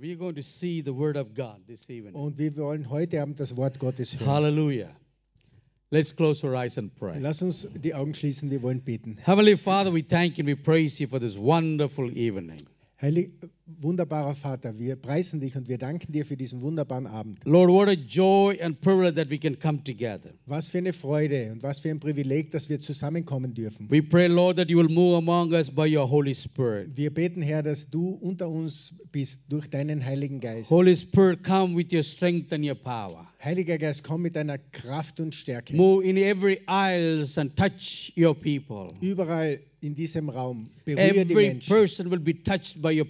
we're going to see the Word of God this evening. Und wir wollen heute Abend das Wort Gottes hören. Hallelujah. Let's close our eyes and pray. Lass uns die Augen schließen, wir wollen beten. Heavenly Father, we thank you and we praise you for this wonderful evening. Heilig, wunderbarer Vater, wir preisen dich und wir danken dir für diesen wunderbaren Abend. Lord, what a joy and privilege that we can come together. Was für eine Freude und was für ein Privileg, dass wir zusammenkommen dürfen. We pray, Lord, that you will move among us by your Holy Spirit. Wir beten, Herr, dass du unter uns bist durch deinen Heiligen Geist. Holy Spirit, come with your strength and your power. Heiliger Geist, komm mit deiner Kraft und Stärke. Move in every aisles and touch your people. Überall in diesem Raum berühre die Every Menschen. person will be touched by your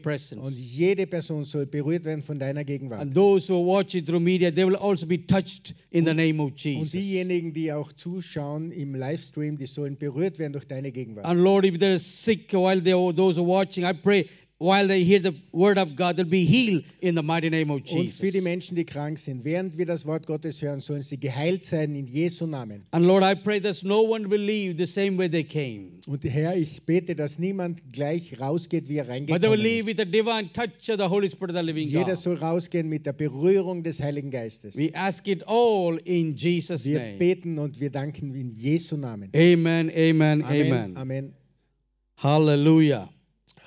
Und jede Person soll berührt werden von deiner Gegenwart. And those who are watching through media, they will also be touched in the name of Und Jesus. diejenigen, die auch zuschauen im Livestream, die sollen berührt werden durch deine Gegenwart. And Lord, if there is sick while they those are watching, I pray while they hear the word of God, they'll be healed in the mighty name of Und für die Jesus. Menschen, die krank sind, während wir das Wort Gottes hören, sollen sie geheilt sein in Jesu Namen. And Lord, I pray that no one will leave the same way they came, Und Herr, ich bete, dass niemand gleich rausgeht, wie er but they will reingekommen leave with the divine touch of the Holy Spirit of the living Jeder God. soll rausgehen mit der Berührung des Heiligen Geistes. We ask it all in Jesus' Wir name. beten und wir danken in Jesu Namen. Amen, amen, Amen. amen. Amen. Hallelujah.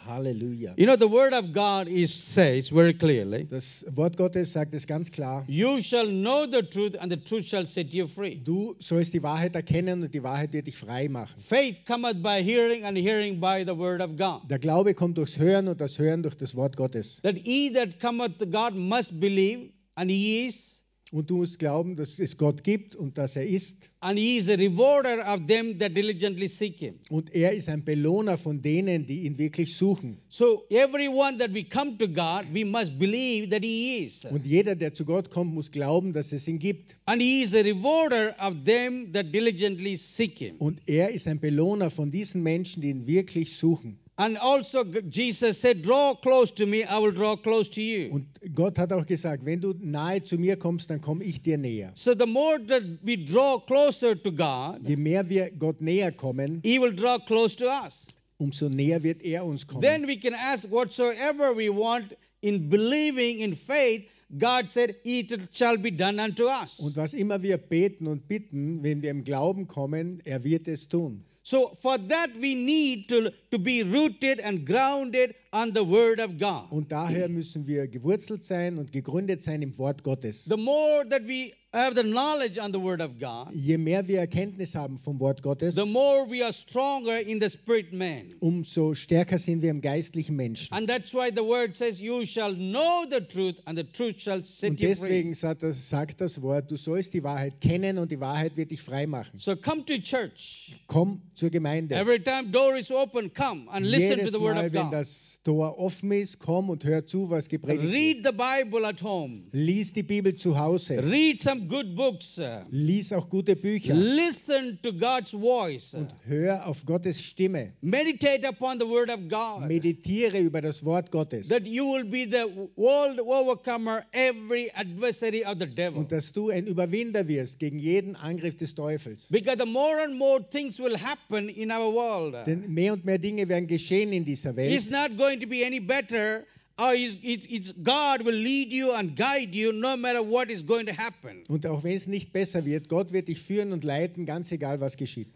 Halleluja. You know, the word of God is says very clearly, Das Wort Gottes sagt es ganz klar. You shall know the truth, and the truth shall set you free. Du sollst die Wahrheit erkennen und die Wahrheit wird dich frei machen. Faith cometh by hearing, and hearing by the word of God. Der Glaube kommt durchs Hören und das Hören durch das Wort Gottes. That he that cometh to God must believe, and he is, Und du musst glauben, dass es Gott gibt und dass er ist. and he is a rewarder of them that diligently seek him. Und er ist ein Belohner von denen, die ihn wirklich suchen. So everyone that we come to God, we must believe that he is. Und jeder, der zu Gott kommt, muss glauben, dass es ihn gibt. And he is a rewarder of them that diligently seek him. Und er ist ein Belohner von diesen Menschen, die ihn wirklich suchen. And also Jesus said, Draw close to me, I will draw close to you. Und Gott hat auch gesagt, wenn du nahe zu mir kommst, dann komme ich dir näher. So the more that we draw closer to God, Je mehr wir Gott näher kommen, he will draw close to us. umso näher wird er uns kommen. Then we can ask whatsoever we want in believing in faith. God said, It shall be done unto us. Und was immer wir beten und bitten, wenn wir im Glauben kommen, er wird es tun. So for that we need to, to be rooted and grounded on the word of God. Und daher müssen wir gewurzelt sein und gegründet sein im Wort Gottes. The more that we have the knowledge on the word of God, Je mehr wir Erkenntnis haben vom Wort Gottes, the more we are stronger in the spirit man. umso stärker sind wir im geistlichen Menschen. And that's why the word says, You shall know the truth, and the truth shall set Und you free. deswegen sagt das, sagt das Wort, du sollst die Wahrheit kennen und die Wahrheit wird dich frei machen. So come to church. Komm zur Gemeinde. Every time door is open, come and listen to Jedes the word Mal, of wenn God. das Tor offen ist, komm und hör zu, was gepredigt wird. Read the Bible at home. Lies die Bibel zu Hause. Read some good books. Lies auch gute Bücher. Listen to God's voice. Und hör auf Gottes Stimme. Meditate upon the word of God. Meditiere über das Wort Gottes. That you will be the world overcomer, every adversary of the devil. Und dass du ein Überwinder wirst gegen jeden Angriff des Teufels. Because the more and more things will happen in our world. Denn mehr und mehr Dinge werden geschehen in dieser Welt. It's not going to be any better. Or it's, it- it's God will lead you and guide you no matter what is going to happen. Und auch wenn es nicht besser wird, Gott wird dich führen und leiten, ganz egal was geschieht.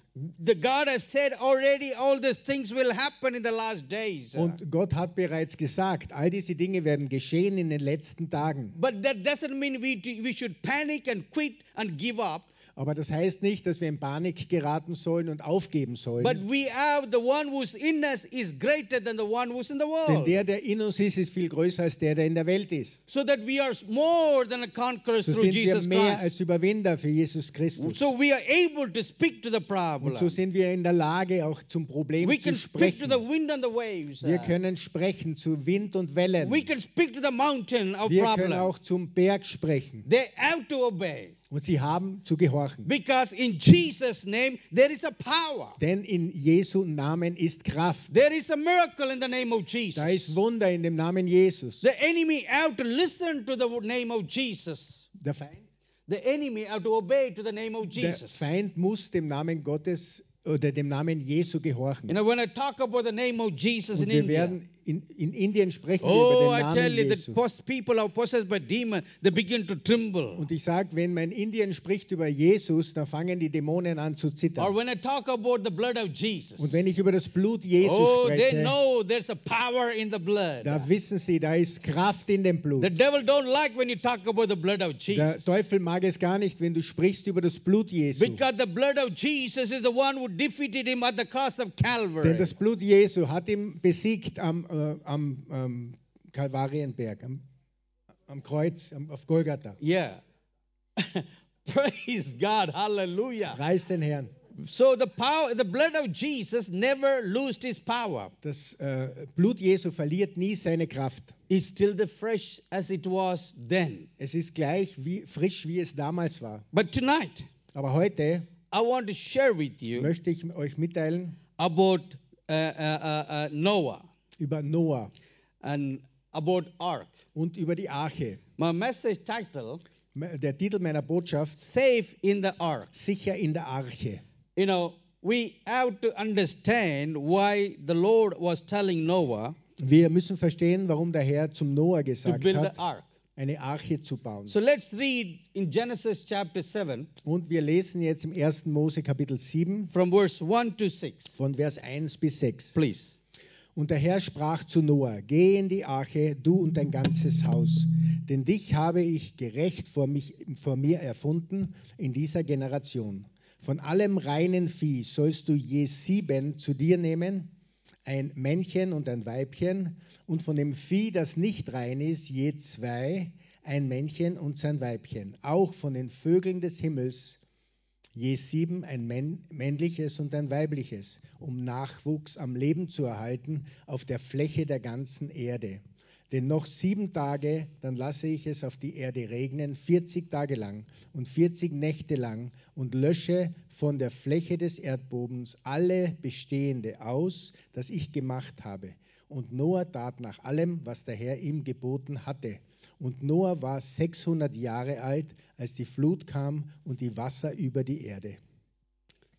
The God has said already all these things will happen in the last days. Und Gott hat bereits gesagt, all diese Dinge werden geschehen in den letzten Tagen. But that doesn't mean we, we should panic and quit and give up. Aber das heißt nicht, dass wir in Panik geraten sollen und aufgeben But sollen. we have the one who's in us is greater than the one who's in the Denn der, der in uns ist, ist viel größer als der, der in der Welt ist. So that we are more than a conquerors So through sind wir mehr als. Überwinder für Jesus Christus. So we are able to speak to the Und so sind wir in der Lage, auch zum Problem We zu can speak to sprechen. the wind and the waves. Wir können sprechen zu Wind und Wellen. We can speak to the mountain of Wir können auch zum Berg sprechen. They have to obey. Und sie haben zu gehorchen. Because in Jesus' name there is a power. Denn in Jesu Namen ist Kraft. There is a miracle in the name of Da Jesus. ist Wunder in dem Namen Jesus. The enemy have to listen to the name of Jesus. Der Feind, The enemy have to obey to the name of der Jesus. Feind muss dem Namen Gottes oder dem Namen Jesu gehorchen. You know, when I talk about the name of Jesus Und in wir werden in, in Indien sprechen oh, über I den tell Namen you, Jesu. pos- people are possessed by demon, they begin to tremble. Und ich sage, wenn man in Indien spricht über Jesus, dann fangen die Dämonen an zu Or zittern. when I talk about the blood of Jesus, Und wenn ich über das Blut Jesu oh, they spreche, know there's a power in the blood. da wissen sie, da ist Kraft in dem Blut. The devil don't like when you talk about the blood of Der Jesus. Teufel mag es gar nicht, wenn du sprichst über das Blut Jesu. Because the blood of Jesus is the one who defeated him at the cross of Calvary. Denn das Blut Jesu hat ihn besiegt am, äh, am ähm, Kalvarienberg, am, am Kreuz, am, auf Golgatha. Yeah. Praise God. Hallelujah. Preis den Herrn. So the power, the blood of Jesus never lost his power. Das äh, Blut Jesu verliert nie seine Kraft. It's still the fresh as it was then. Es ist gleich wie, frisch, wie es damals war. But tonight, Aber heute I want to share with you möchte ich euch mitteilen about uh, uh, uh, uh, Noah über Noah and about ark. und über die Arche. My message title, Der Titel meiner Botschaft, Safe in the Ark. Sicher in der Arche. You know, we have to understand why the Lord was telling Noah Wir müssen verstehen, warum der Herr zum Noah gesagt hat. Eine Arche zu bauen. So let's read in Genesis chapter 7 Und wir lesen jetzt im 1. Mose Kapitel 7 from verse 1 to 6. von Vers 1 bis 6. Please. Und der Herr sprach zu Noah, geh in die Arche, du und dein ganzes Haus, denn dich habe ich gerecht vor, mich, vor mir erfunden in dieser Generation. Von allem reinen Vieh sollst du je sieben zu dir nehmen, ein Männchen und ein Weibchen, und von dem Vieh, das nicht rein ist, je zwei, ein Männchen und sein Weibchen. Auch von den Vögeln des Himmels je sieben ein männ männliches und ein weibliches, um Nachwuchs am Leben zu erhalten auf der Fläche der ganzen Erde. Denn noch sieben Tage, dann lasse ich es auf die Erde regnen, 40 Tage lang und 40 Nächte lang und lösche von der Fläche des Erdbodens alle Bestehende aus, das ich gemacht habe. Und Noah tat nach allem, was der Herr ihm geboten hatte. Und Noah war 600 Jahre alt, als die Flut kam und die Wasser über die Erde.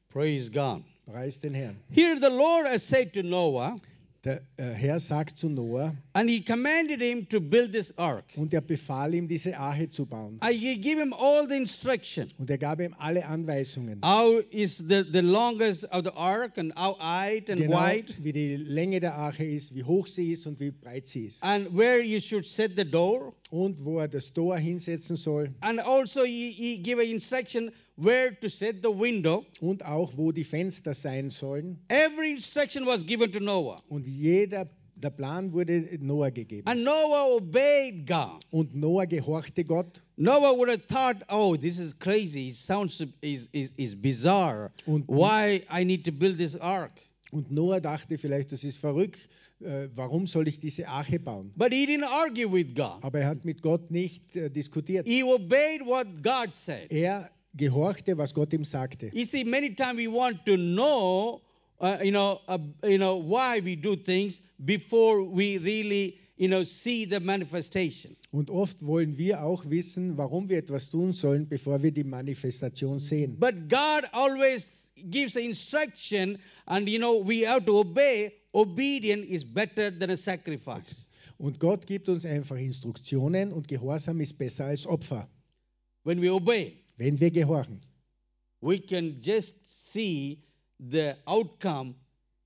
Praise God. Preis den Herrn. Here the Lord has said to Noah, Der äh, Herr sagt zu Noah and he commanded him to build this ark. und er befahl ihm, diese Arche zu bauen. I he give him all the instruction. Und er gab ihm alle Anweisungen. How is the, the longest of the ark and how height and Genau wide wie die Länge der Arche ist, wie hoch sie ist und wie breit sie ist. and where you should set the door. Und wo er das Tor hinsetzen soll And also he, he give an instruction where to set the window. und auch wo die Fenster sein sollen. Every instruction was given to Noah. Und jeder, der Plan wurde Noah gegeben. And Noah obeyed God. Und Noah gehorchte Gott. Noah would have thought, oh, this is crazy. It sounds is, is, is bizarre. Und- Why I need to build this ark? Und Noah dachte vielleicht, das ist verrückt. Äh, warum soll ich diese Arche bauen? But he didn't argue with God. Aber er hat mit Gott nicht äh, diskutiert. He obeyed what God said. Er gehorchte, was Gott ihm sagte. You see, many times we want to know, uh, you know, uh, you know, why we do things before we really, you know, see the manifestation. Und oft wollen wir auch wissen, warum wir etwas tun sollen, bevor wir die Manifestation sehen. But God always gives instruction, and you know, we have to obey. Obedience is better than a sacrifice. Und Gott gibt uns einfach Instruktionen und Gehorsam ist besser als Opfer. When we obey, Wenn wir gehorchen, we can just see the outcome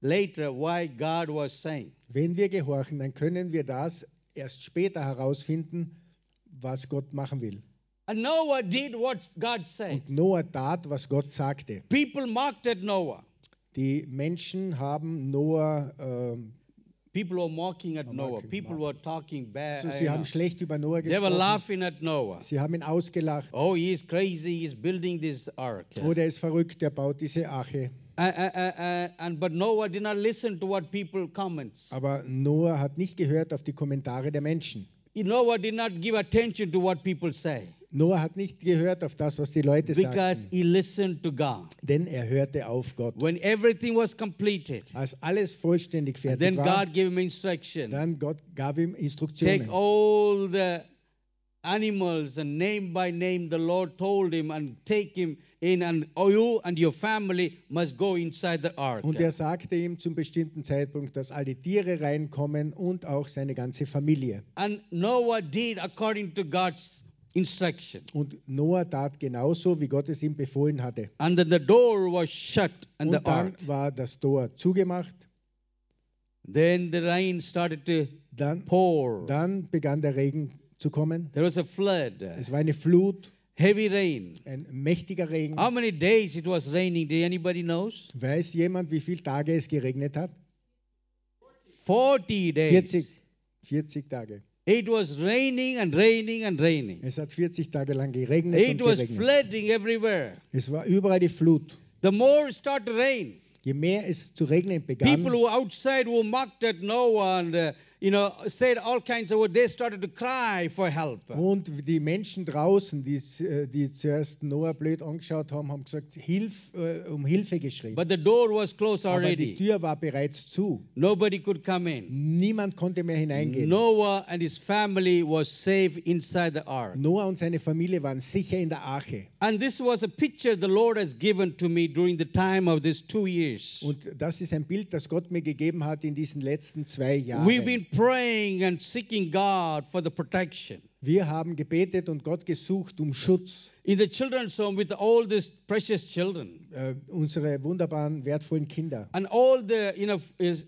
later why God was saying. wenn wir gehorchen, dann können wir das erst später herausfinden, was Gott machen will. And Noah did what God said. Und Noah tat, was Gott sagte. People mocked at Noah. Die Menschen haben Noah, ähm, People were mocking at Noah. People were talking bad. so, sie haben schlecht über Noah They were gesprochen. laughing at Noah. Sie haben ihn ausgelacht. Oh, he's crazy. He's building this ark. Oh, der ist verrückt, der baut diese Arche. And but Noah did not listen to what people comments. Aber Noah hat nicht gehört auf die Kommentare der Menschen. Noah did not give attention to what people say Noah hat nicht gehört auf das, was die Leute because sagten, he listened to God. denn er hörte auf Gott. When everything was completed, Als alles vollständig then fertig war, God gave him instruction. dann Gott gab ihm Take Instruktionen. all the animals and name by name the Lord told him and take him in and you and your family must go inside the ark. Und er sagte ihm zum bestimmten Zeitpunkt, dass alle Tiere reinkommen und auch seine ganze Familie. And Noah did according to God's instruction. Und Noah tat genauso, wie Gott es ihm befohlen hatte. And then the door was shut the Und dann ark. war das Tor zugemacht. Then the rain started to Dann, pour. dann begann der Regen zu kommen. There was a flood, Es war eine Flut, heavy rain. ein mächtiger Regen. How many days it was raining? Do anybody knows? Weiß jemand, wie viele Tage es geregnet hat? 40 days. 40, 40 Tage. It was raining and raining and raining. Es hat 40 Tage lang geregnet It und was geregnet. flooding everywhere. Es war überall die Flut. The more it started to rain, Je mehr es zu regnen people begann, who were outside who mocked at Noah and uh, you know said all kinds of words, they started to cry for help. und die Menschen draußen, die, äh, die zuerst Noah blöd angeschaut haben, haben gesagt, Hilf, äh, um Hilfe geschrien. But the door was closed Aber die already. Tür war bereits zu. Nobody could come in. Niemand konnte mehr hineingehen. Noah and his family was safe inside the ark. Noah und seine Familie waren sicher in der Arche. And this was a picture the Lord has given to me during the time of these two years. Und das ist ein Bild, das Gott mir gegeben hat in diesen letzten zwei We've Jahren. been praying and seeking God for the protection. Wir haben gebetet und Gott gesucht um Schutz. In the children's home with all these precious children Äh, unsere wunderbaren, wertvollen Kinder. and all the you know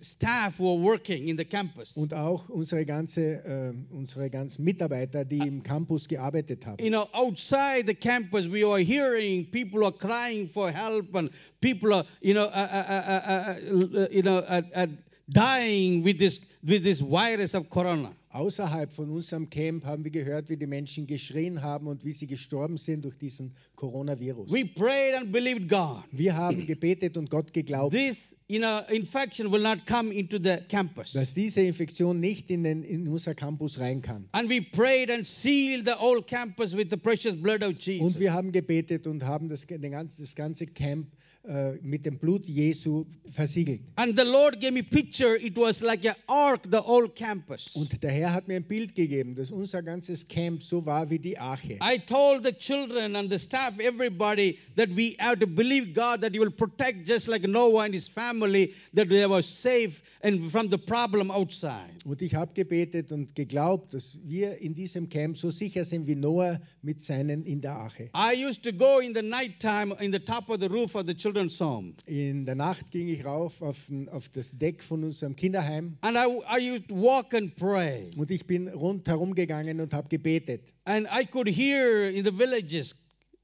staff who are working in the campus. Und auch unsere, ganze, äh, unsere ganzen Mitarbeiter, die im Campus gearbeitet haben. You know, outside the campus, we are hearing people are crying for help, and people are, you know, uh, uh, uh, uh, uh, you know, uh, uh, dying with this with this virus of corona. Außerhalb von unserem Camp haben wir gehört, wie die Menschen geschrien haben und wie sie gestorben sind durch diesen Coronavirus. We prayed and believed God. Wir haben gebetet und Gott geglaubt, This, you know, infection will not come into the campus. dass diese Infektion nicht in, den, in unser Campus rein kann. And we prayed and sealed the whole campus with the precious blood of Und Jesus. wir haben gebetet und haben das, den ganzen, das ganze Camp äh, mit dem Blut Jesu versiegelt. And the Lord gave me picture. It was like an ark, the whole campus. Und der Herr hat mir ein Bild gegeben, dass unser ganzes Camp so war wie die Arche. I told the children and the staff, everybody, that we have to believe God that He will protect just like Noah and his family, that they were safe and from the problem outside. Und ich habe gebetet und geglaubt, dass wir in diesem Camp so sicher sind wie Noah mit seinen in der Arche. I used to go in the nighttime in the top of the roof of the children's home. In der Nacht ging ich rauf auf, auf das Deck von unserem Kinderheim And I, I used to walk and pray. und ich bin rundherum gegangen und habe gebetet. And I could hear in the villages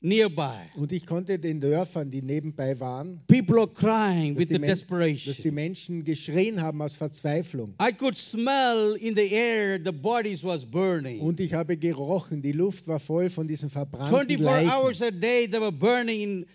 nearby, Und ich konnte den Dörfern, die nebenbei waren, people are crying dass with die, the Men dass die desperation. Menschen geschrien haben aus Verzweiflung. I could smell in the air the bodies was burning. Und ich habe gerochen, die Luft war voll von diesen verbrannten 24 Leichen. hours a day they were burning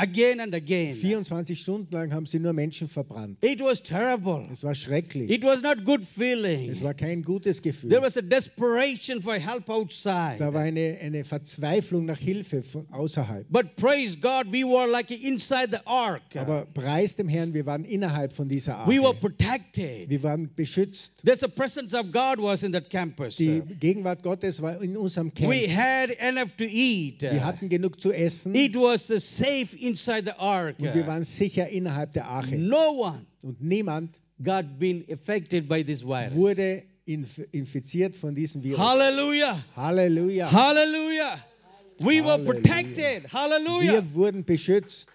again and again. 24 Stunden lang haben sie nur Menschen verbrannt. It was terrible. Es war schrecklich. It was not good feeling. Es war kein gutes Gefühl. There was a desperation for help outside. Da war eine, eine Verzweiflung nach Hilfe von außerhalb. But praise God, we were like inside the ark. Aber preis dem Herrn, wir waren innerhalb von dieser We were Arche. protected. Wir waren beschützt. There's a presence of God was in that campus. Die Gegenwart Gottes war in unserem Camp. We had enough to eat. Wir hatten genug zu essen It was uh, safe inside the ark. und wir waren sicher innerhalb der Arche. No one Und niemand got been affected by this virus. wurde inf infiziert von diesem Virus. Hallelujah. Halleluja. Hallelujah. We were protected. Hallelujah. Wir wurden beschützt.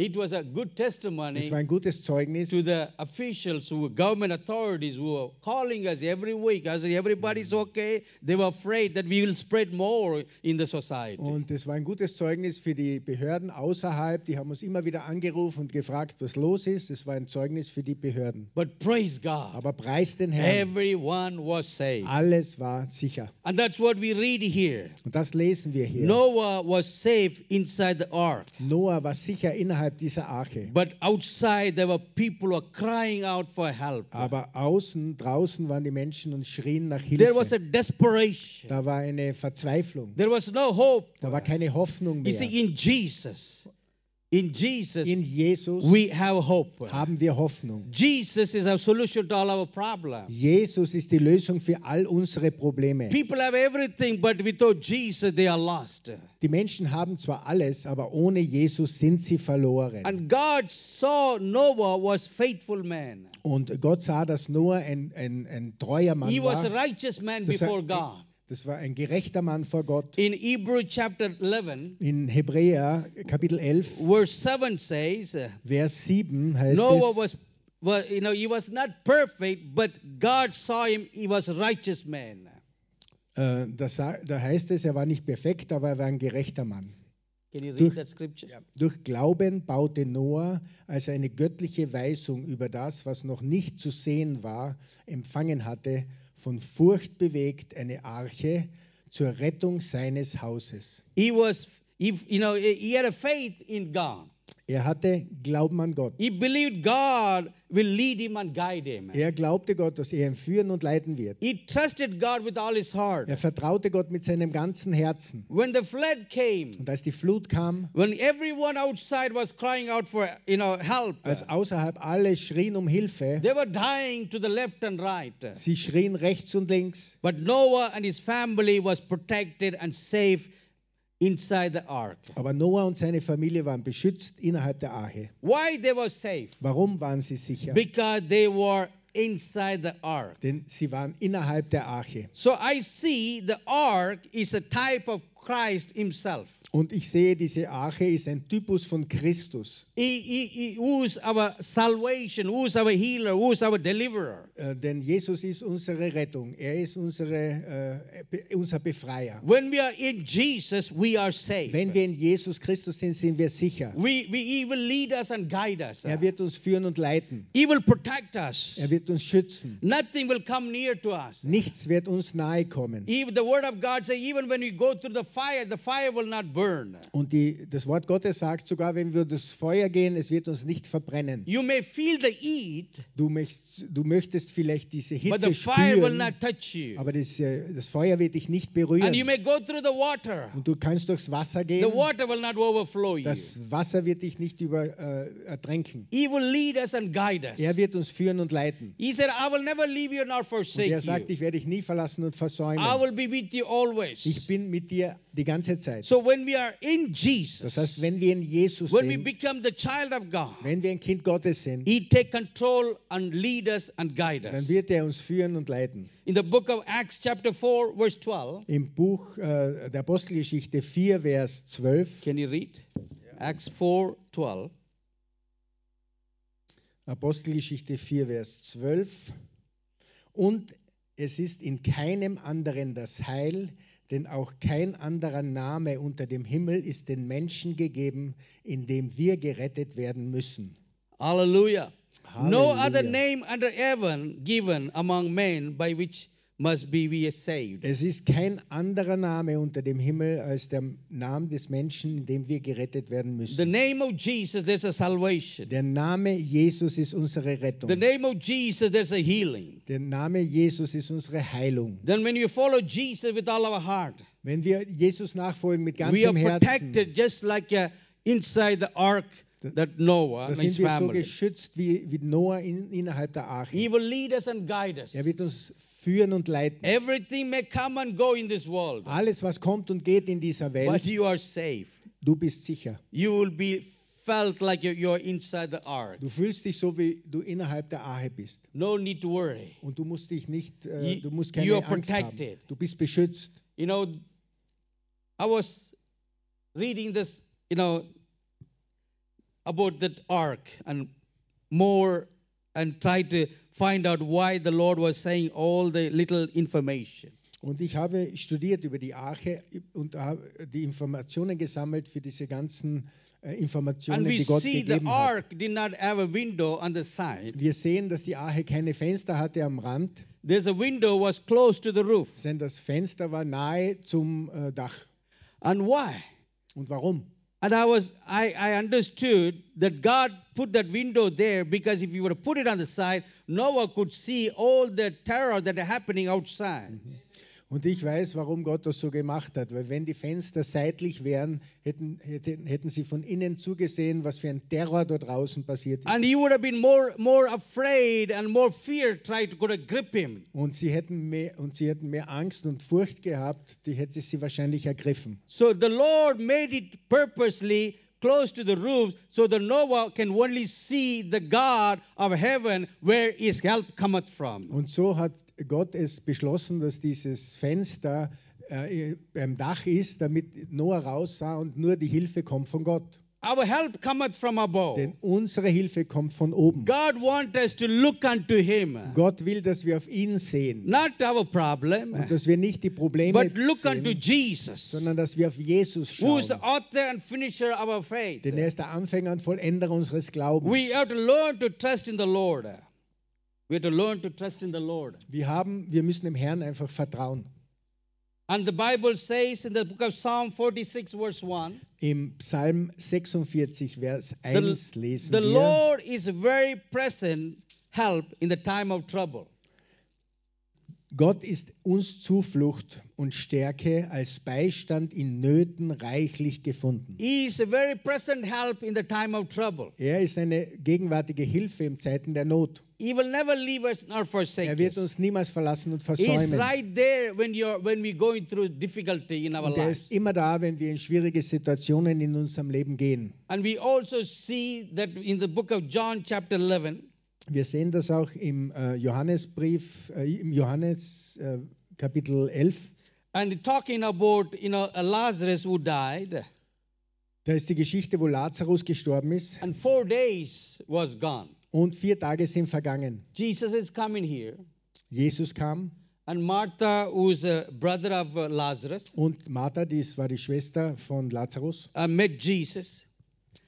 It was a good testimony Es war ein gutes Zeugnis to the officials who were government authorities who were calling us every week. Said, everybody's okay. They were afraid that we will spread more in the society. Und es war ein gutes Zeugnis für die Behörden außerhalb. Die haben uns immer wieder angerufen und gefragt, was los ist. Es war ein Zeugnis für die Behörden. But praise God, Aber preis den Herrn. everyone was saved. Alles war sicher. And that's what we read here. Und das lesen wir hier. Noah was safe inside the ark. Noah war sicher innerhalb dieser Arche. But outside, there were people who were crying out for help. Aber außen, draußen waren die Menschen und schrien nach There was a Hilfe. desperation. Da war eine Verzweiflung. There was no hope. Da war keine Hoffnung You mehr. see, in Jesus, In Jesus, In Jesus we have hope. haben wir Hoffnung. Jesus is our solution to all our problems. Jesus ist die Lösung für all unsere Probleme. People have everything, but without Jesus, they are lost. Die Menschen haben zwar alles, aber ohne Jesus sind sie verloren. And God saw Noah was faithful man. Und Gott sah, dass Noah ein, ein, ein treuer Mann He was a war. righteous man before war, God. Das war ein gerechter Mann vor Gott. In Hebrew chapter 11, In Hebräer Kapitel 11, verse 7 says, uh, Vers 7 heißt Noah es, was, well, you know, he was not perfect, but God saw him, he was a righteous man. äh, da, da heißt es, er war nicht perfekt, aber er war ein gerechter Mann. Can you read Durch- that scripture? Durch Glauben baute Noah, als er eine göttliche Weisung über das, was noch nicht zu sehen war, empfangen hatte, von Furcht bewegt eine Arche zur Rettung seines Hauses. He was, he, you know, he had a faith in God. Er hatte Glauben an Gott. He believed God will lead him and guide him. Er glaubte Gott, dass er ihn führen und leiten wird. He trusted God with all his heart. Er vertraute Gott mit seinem ganzen Herzen. When the flood came, Und als die Flut kam, when everyone outside was crying out for, you know, help, als außerhalb alle schrien um Hilfe, they were dying to the left and right. sie schrien rechts und links, But Noah and his family was protected and safe inside the ark. aber Noah und seine Familie waren beschützt innerhalb der Arche. Why they were safe? Warum waren sie sicher? Because they were inside the ark. Denn sie waren innerhalb der Arche. So I see the ark is a type of Christ himself. Und ich sehe, diese Arche ist ein Typus von Christus. He, he, he, who's our salvation, who's our healer, who's our deliverer. Äh, denn Jesus ist unsere Rettung. Er ist unsere, äh, be unser Befreier. When we are in Jesus, we are safe. Wenn wir in Jesus Christus sind, sind wir sicher. We, we, he will lead us and guide us. Er wird uns führen und leiten. He will protect us. Er wird uns schützen. Nothing will come near to us. Nichts wird uns nahe kommen. Even the word of God says, even when we go through the fire, the fire will not burn. Und die, das Wort Gottes sagt sogar, wenn wir durch das Feuer gehen, es wird uns nicht verbrennen. You may feel the heat, Du möchtest, du möchtest vielleicht diese but the Hitze fire will not touch you. aber das, äh, das Feuer wird dich nicht And you berühren. may go through the water. Und du kannst durchs Wasser The gehen. water will not overflow you. Das Wasser wird dich nicht über, äh, ertränken. He will lead us and guide us. Er wird uns führen und leiten. He said, I will never leave you nor Und forsake er sagt, ich werde dich nie verlassen und I versäumen. will be with you always. Ich bin mit dir die ganze Zeit. So when we are in Jesus, Das heißt, wenn wir in Jesus when we sind, become the child of God, wenn wir ein Kind Gottes sind, He take control and lead us and guide dann us. wird er uns führen und leiten. In the book of Acts, chapter 4, verse 12, Im Buch äh, der Apostelgeschichte 4, Vers 12, can you read? Acts 4, 12. Apostelgeschichte 4, Vers 12. Und es ist in keinem anderen das Heil, denn auch kein anderer Name unter dem Himmel ist den Menschen gegeben, in dem wir gerettet werden müssen. Hallelujah. No other name under heaven given among men by which must be we saved. Es ist kein anderer Name unter dem Himmel als der Name des Menschen, in dem wir gerettet werden The müssen. name of Jesus, there's a salvation. Der Name Jesus ist unsere The Rettung. name of Jesus, there's a healing. Der Name Jesus ist unsere Heilung. Then when you follow Jesus with all our heart, Wenn wir Jesus nachfolgen mit we are ganzem Herzen, protected just like uh, inside the ark that Noah and his wir so family. geschützt wie, wie Noah in, innerhalb der Arche. He will lead us and guide us. Er wird uns führen und leiten. Everything may come and go in this world, Alles, was kommt und geht in dieser but Welt, you are safe. du bist sicher. You will be felt like you're- inside the ark. Du fühlst dich so, wie du innerhalb der Arche bist. No need to worry. Und du musst dich nicht, äh, You- du musst you keine are Angst haben. protected. Du bist beschützt. You know, I was reading this, you know, about that ark and more and tried to find out why the Lord was saying all the little information. Und ich habe studiert über die Arche und habe die Informationen gesammelt für diese ganzen äh, Informationen, And we die Gott see the gegeben hat. ark did not have a window on the side. Wir sehen, dass die Arche keine Fenster hatte am Rand, There's a window was close to the roof. sondern das Fenster war nahe zum äh, Dach. And why? Und warum? And I was I, I understood that God put that window there because if you were to put it on the side, Noah could see all the terror that are happening outside. Mm-hmm. Und ich weiß, warum Gott das so gemacht hat. Weil wenn die Fenster seitlich wären, hätten, hätten, hätten sie von innen zugesehen, was für ein Terror dort draußen passiert ist. And he would have been more, more afraid and more fear tried to go to grip him. Und sie, hätten mehr, und sie hätten mehr Angst und Furcht gehabt, die hätte sie wahrscheinlich ergriffen. So the Lord made it purposely close to the roofs so that Noah can only see the God of heaven where his help cometh from. Und so hat Gott es beschlossen, dass dieses Fenster äh, beim Dach ist, damit Noah raussah und nur die Hilfe kommt von Gott. Our help cometh from above. Denn unsere Hilfe kommt von oben. God wants us to look unto him, Gott will, dass wir auf ihn sehen not our problem, und dass wir nicht die Probleme but look unto sehen, Jesus, sondern dass wir auf Jesus who is schauen. the author and finisher of our faith. Denn er ist der Anfänger und Vollender unseres Glaubens. We have to learn to trust in the Lord. Wir, haben, wir müssen dem Herrn einfach vertrauen. And the Bible says in the book of Psalm 46, verse 1, Im Psalm 46, Vers 1 the, lesen the wir, Lord is very present help in the time of trouble. Gott ist uns Zuflucht und Stärke als Beistand in Nöten reichlich gefunden. He is a very present help in the time of trouble. Er ist eine gegenwärtige Hilfe in Zeiten der Not. He will never leave us nor forsake Er wird uns niemals verlassen und He is versäumen. right there when you're when we're going through difficulty in our Und er ist immer da, wenn wir in schwierige Situationen in unserem Leben gehen. And we also see that in the book of John, chapter 11, Wir sehen das auch im äh, Johannesbrief, äh, im Johannes äh, Kapitel 11. and talking about you know Lazarus who died, Da ist die Geschichte, wo Lazarus gestorben ist and four days was gone. und vier Tage sind vergangen. Jesus is coming here, Jesus kam and Martha, who's a brother of uh, Lazarus, und Martha, das war die Schwester von Lazarus, uh, met Jesus,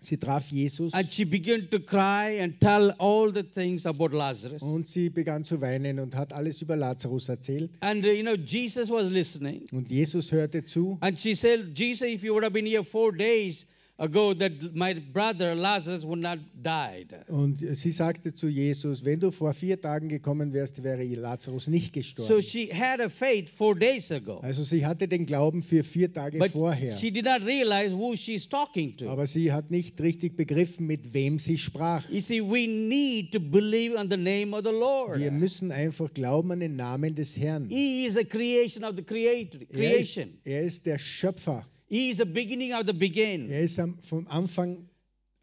sie traf Jesus and she began to cry and tell all the things about Lazarus. und sie begann zu weinen und hat alles über Lazarus erzählt. And you know Jesus was listening, Und Jesus hörte zu and she said, "Jesus, if you would have been here four days ago, that my brother Lazarus would not died." und sie sagte zu Jesus, wenn du vor vier Tagen gekommen wärst, wäre Lazarus nicht So gestorben. she had a faith four days ago. Also sie hatte den Glauben für vier Tage But vorher. she did not realize who she's talking to. Aber sie hat nicht richtig begriffen, mit wem sie sprach. You see, we need to believe on the name of the Lord. Wir müssen einfach glauben an den Namen des Herrn. He is a creation of the creator, Er ist, creation. er ist der Schöpfer. He is the beginning of the begin. Er ist am, vom Anfang,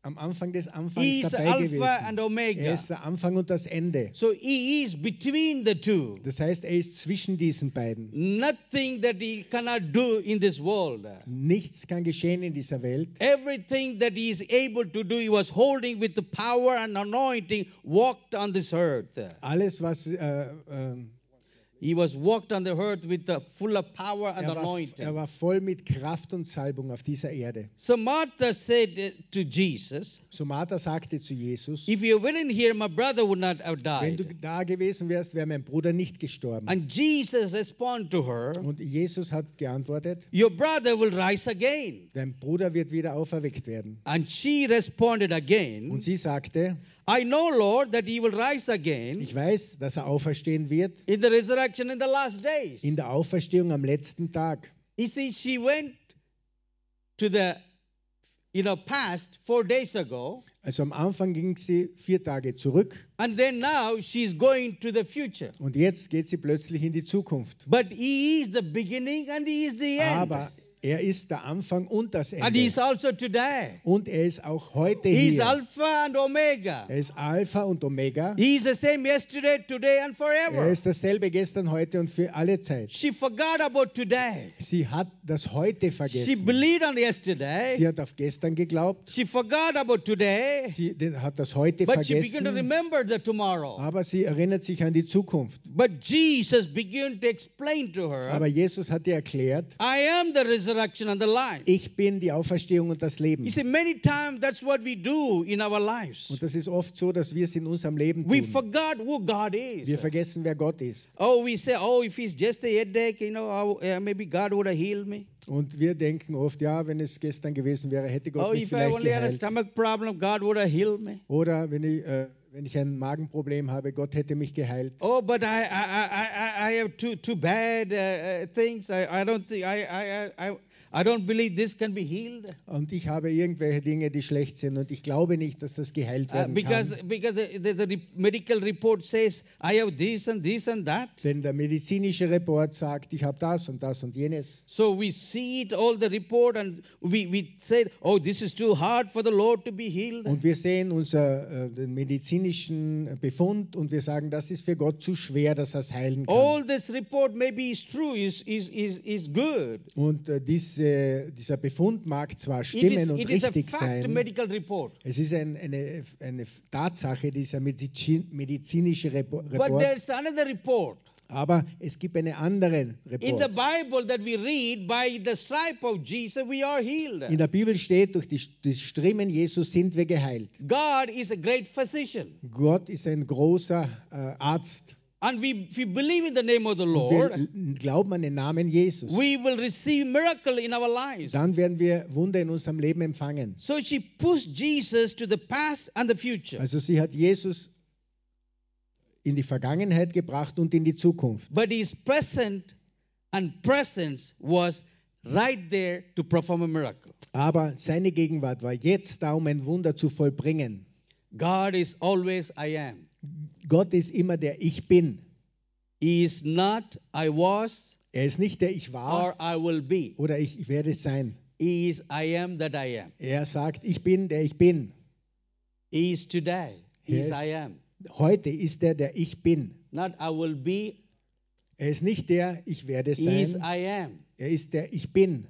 am Anfang des He Anfangs is dabei Alpha gewesen. and Er Omega. ist der Anfang und das Ende. So he is between the two. Das heißt, er ist zwischen diesen beiden. Nothing that he cannot do in this world. Nichts kann geschehen in dieser Welt. Everything that he is able to do, he was holding with the power and anointing, walked on this earth. Alles, was äh, ähm, He was walked on the earth with the full of power and er, war, anointing. er war voll mit Kraft und Salbung auf dieser Erde. So Martha said to Jesus, So Martha sagte zu Jesus, If you weren't here, my brother would not have wenn du died. da gewesen wärst, wäre mein Bruder nicht gestorben. And Jesus responded to her, Und Jesus hat geantwortet, Your brother will rise again. dein Bruder wird wieder auferweckt werden. And she responded again, Und sie sagte, I know, Lord, that he will rise again ich weiß, dass er auferstehen wird in the resurrection in the last days. in der Auferstehung am letzten Tag. You see, she went to the you know past four days ago, Also am Anfang ging sie vier Tage zurück and then now she's going to the future. und jetzt geht sie plötzlich in die Zukunft. But he is the beginning and he is the end. Aber er ist der Anfang und das and he is Ende. also today. Und er ist auch heute He hier. Alpha and Omega. Er ist Alpha und Omega. He is the same yesterday, today, and Er forever. ist dasselbe gestern, heute und für alle Zeit. She forgot about today. Sie hat das heute She vergessen. believed on Sie yesterday. hat auf gestern geglaubt. She forgot about today. Sie hat das heute But she began to vergessen. remember the tomorrow. Aber sie erinnert sich an die Zukunft. But Jesus began to explain to her, Aber Jesus hat ihr erklärt, I am the resurrection and the life. ich bin die Auferstehung und das Leben. You see, many times that's what we do in our lives. Und das ist oft so, dass wir es in unserem Leben We tun. forgot who God Wir is. vergessen, wer Gott ist. Oh, we say, oh, if it's just a headache, you know, maybe God would have healed me. Und wir denken oft, ja, wenn es gestern gewesen wäre, hätte Gott Oh, mich if I vielleicht only had a geheilt. stomach problem, God would have healed me. Oder wenn ich, äh, wenn ich ein Magenproblem habe, Gott hätte mich geheilt. Oh, but I, I, I, I, have too, too bad uh, uh, things. I, I don't think, I, I, I, I don't believe this can be healed. Und ich habe irgendwelche Dinge, die schlecht sind und ich glaube nicht, dass das geheilt Uh, werden because kann. because the, the, the medical report says I have this and this and that. Denn der medizinische Report sagt, ich habe das und das und jenes. So we see it all the report and we, we said, oh, this is too hard for the Lord to be healed. Und wir sehen unser, äh, den medizinischen Befund und wir sagen, das ist für Gott zu schwer, dass er es heilen kann. All this report maybe is true, is is is, is good. Und äh, diese, dieser Befund mag zwar is, stimmen und is a richtig sein, es ist ein, eine, eine Tatsache, dieser Medizi medizinische Report, there's another report. aber es gibt einen anderen In the Report. Bible that we read, by the stripe of Jesus, we are healed. In der Bibel steht, durch die, die Striemen Jesus sind wir geheilt. God is a great physician. Gott ist ein großer äh, Arzt. And we, if we believe in the name of the Lord, wir glauben an den Namen Jesus. we will receive miracle in our lives. Dann werden wir Wunder in unserem Leben empfangen. So she pushed Jesus to the past and the future. Also sie hat Jesus in die Vergangenheit gebracht und in die Zukunft. But his present and presence was right there to perform a miracle. Aber seine Gegenwart war jetzt da, um ein Wunder zu vollbringen. God is always I am. Gott ist immer der Ich Bin. He is not I was Er ist nicht der Ich war or I will be. oder ich, ich werde sein. He is I am that I am. Er sagt, ich bin der Ich Bin. He is today. He is. I am. Heute ist er der Ich Bin. Not I will be. Er ist nicht der Ich werde He is sein. I am. Er ist der Ich Bin.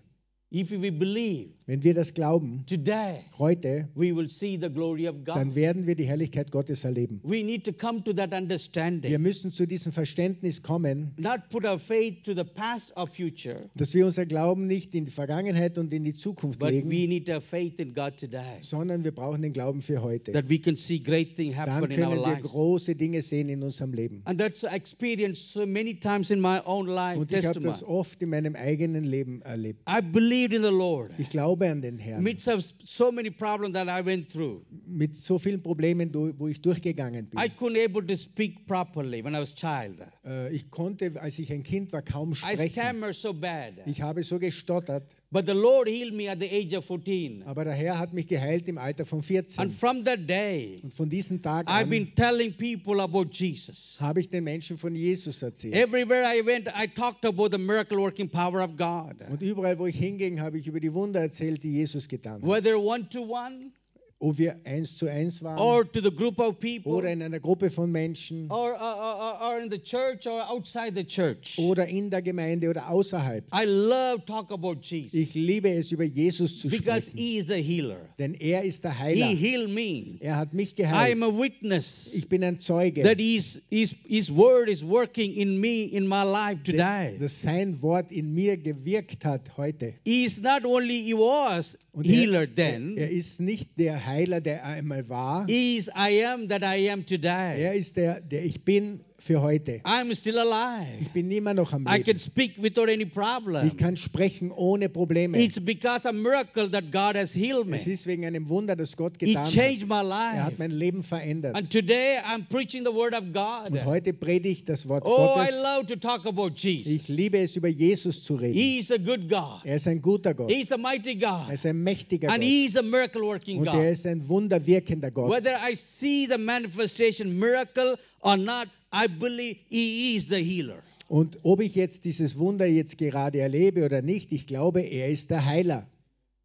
If we believe Wenn wir das glauben, today, heute, we will see the glory of dann God. werden wir die Herrlichkeit Gottes erleben. We need to come to that Wir understanding. müssen zu diesem Verständnis kommen, Not put our faith to the past or future, dass wir unser Glauben nicht in die Vergangenheit und in die Zukunft but legen, we need to have faith in God today. sondern wir brauchen den Glauben für heute. That we can see great things Dann happen in our können wir große Dinge sehen in unserem Leben. And that's I experienced so many times in my own life Und ich habe das oft in meinem eigenen Leben erlebt. I believed in the Lord. Ich glaube an den Herrn. Of so many problems that I went through, Mit so vielen Problemen, wo ich durchgegangen bin. I couldn't able to speak properly when I was child. Äh, Ich konnte, als ich ein Kind war, kaum I sprechen. stammer so bad. Ich habe so gestottert. But the Lord healed me at the age of 14. Aber der Herr hat mich geheilt im Alter von 14. And from that day, Und von diesem Tag I've been telling people about Jesus. habe ich den Menschen von Jesus erzählt. Everywhere I went, I talked about the miracle working power of God. Und überall, wo ich hinging, habe ich über die Wunder erzählt, die Jesus getan hat. Whether one to one Ob wir eins zu eins waren or to the group of people oder in einer Gruppe von Menschen or, uh, or in the church or outside the church. oder in der Gemeinde oder außerhalb. I love talk about Jesus Ich liebe es, über Jesus zu because sprechen. he is the healer. Denn er ist der He Heiler. healed me. Er hat mich I geheilt. am a witness Ich bin ein Zeuge, that his, his, his word is working in me in my life today. dass sein Wort in mir gewirkt hat heute. He is not only he was Und healer er, then, er ist nicht der Heiler, der einmal war. he is I am that I am today. Er ist der, der ich bin für heute. I'm still alive. Ich bin immer noch am I can Leben. speak without any problem. Ich kann sprechen ohne Probleme. It's because a miracle that God has healed me. Es ist wegen einem Wunder, das Gott He getan hat. changed my Er hat life. mein Leben verändert. And today I'm preaching the word of God. Und heute predige ich das Wort Oh, I Gottes. love to talk about Jesus. Ich liebe es, über Jesus zu reden. He is a good God. Er ist ein guter Gott. He's a mighty Er God. ist ein mächtiger And Gott. He is a miracle working Und er God. ist ein wunderwirkender Gott. Whether I see the manifestation miracle or not, I believe He is the healer. Und ob ich jetzt dieses Wunder jetzt gerade erlebe oder nicht, ich glaube, er ist der Heiler.